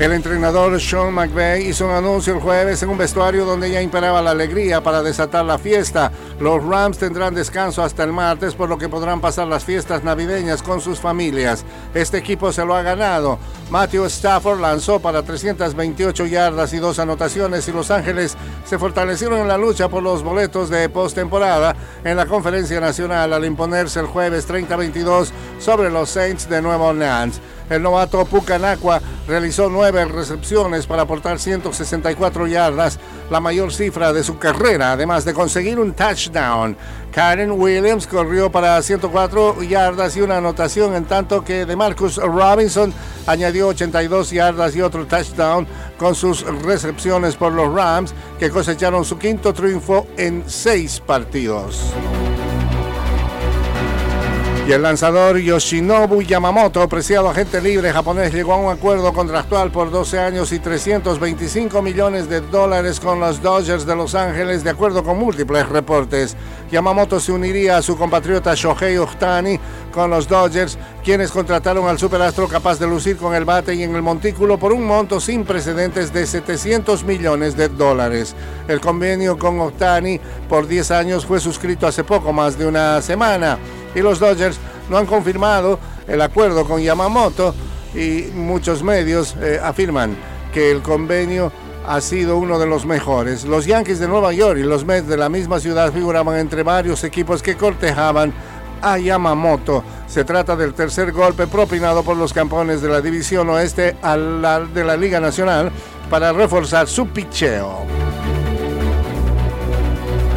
El entrenador Sean McVay hizo un anuncio el jueves en un vestuario donde ya imperaba la alegría para desatar la fiesta. Los Rams tendrán descanso hasta el martes, por lo que podrán pasar las fiestas navideñas con sus familias. Este equipo se lo ha ganado. Matthew Stafford lanzó para 328 yardas y dos anotaciones y Los Ángeles se fortalecieron en la lucha por los boletos de postemporada en la conferencia nacional al imponerse el jueves 30-22 sobre los Saints de Nueva Orleans. El novato Pucanacua realizó nueve recepciones para aportar 164 yardas, la mayor cifra de su carrera, además de conseguir un touchdown. Karen Williams corrió para 104 yardas y una anotación, en tanto que DeMarcus Robinson añadió 82 yardas y otro touchdown con sus recepciones por los Rams, que cosecharon su quinto triunfo en seis partidos. Y el lanzador Yoshinobu Yamamoto, preciado agente libre japonés, llegó a un acuerdo contractual por 12 años y 325 millones de dólares con los Dodgers de Los Ángeles, de acuerdo con múltiples reportes. Yamamoto se uniría a su compatriota Shohei Ohtani con los Dodgers, quienes contrataron al superastro capaz de lucir con el bate y en el montículo por un monto sin precedentes de 700 millones de dólares. El convenio con Ohtani por 10 años fue suscrito hace poco más de una semana y los Dodgers no han confirmado el acuerdo con Yamamoto y muchos medios eh, afirman que el convenio ha sido uno de los mejores. Los Yankees de Nueva York y los Mets de la misma ciudad figuraban entre varios equipos que cortejaban a Yamamoto. Se trata del tercer golpe propinado por los campeones de la División Oeste a de la Liga Nacional para reforzar su picheo.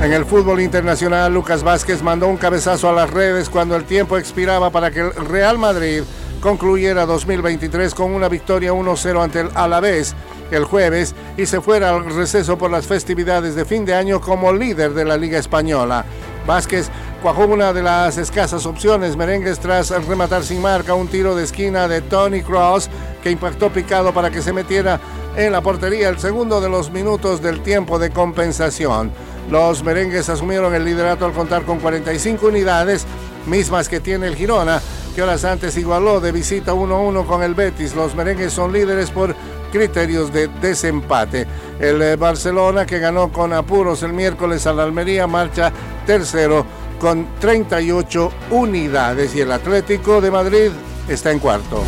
En el fútbol internacional, Lucas Vázquez mandó un cabezazo a las redes cuando el tiempo expiraba para que el Real Madrid concluyera 2023 con una victoria 1-0 ante el Alavés el jueves y se fuera al receso por las festividades de fin de año como líder de la Liga Española. Vázquez cuajó una de las escasas opciones merengues tras rematar sin marca un tiro de esquina de Tony Cross que impactó picado para que se metiera en la portería el segundo de los minutos del tiempo de compensación. Los merengues asumieron el liderato al contar con 45 unidades, mismas que tiene el Girona, que horas antes igualó de visita 1-1 con el Betis. Los merengues son líderes por criterios de desempate. El eh, Barcelona, que ganó con apuros el miércoles a la Almería, marcha tercero con 38 unidades y el Atlético de Madrid está en cuarto.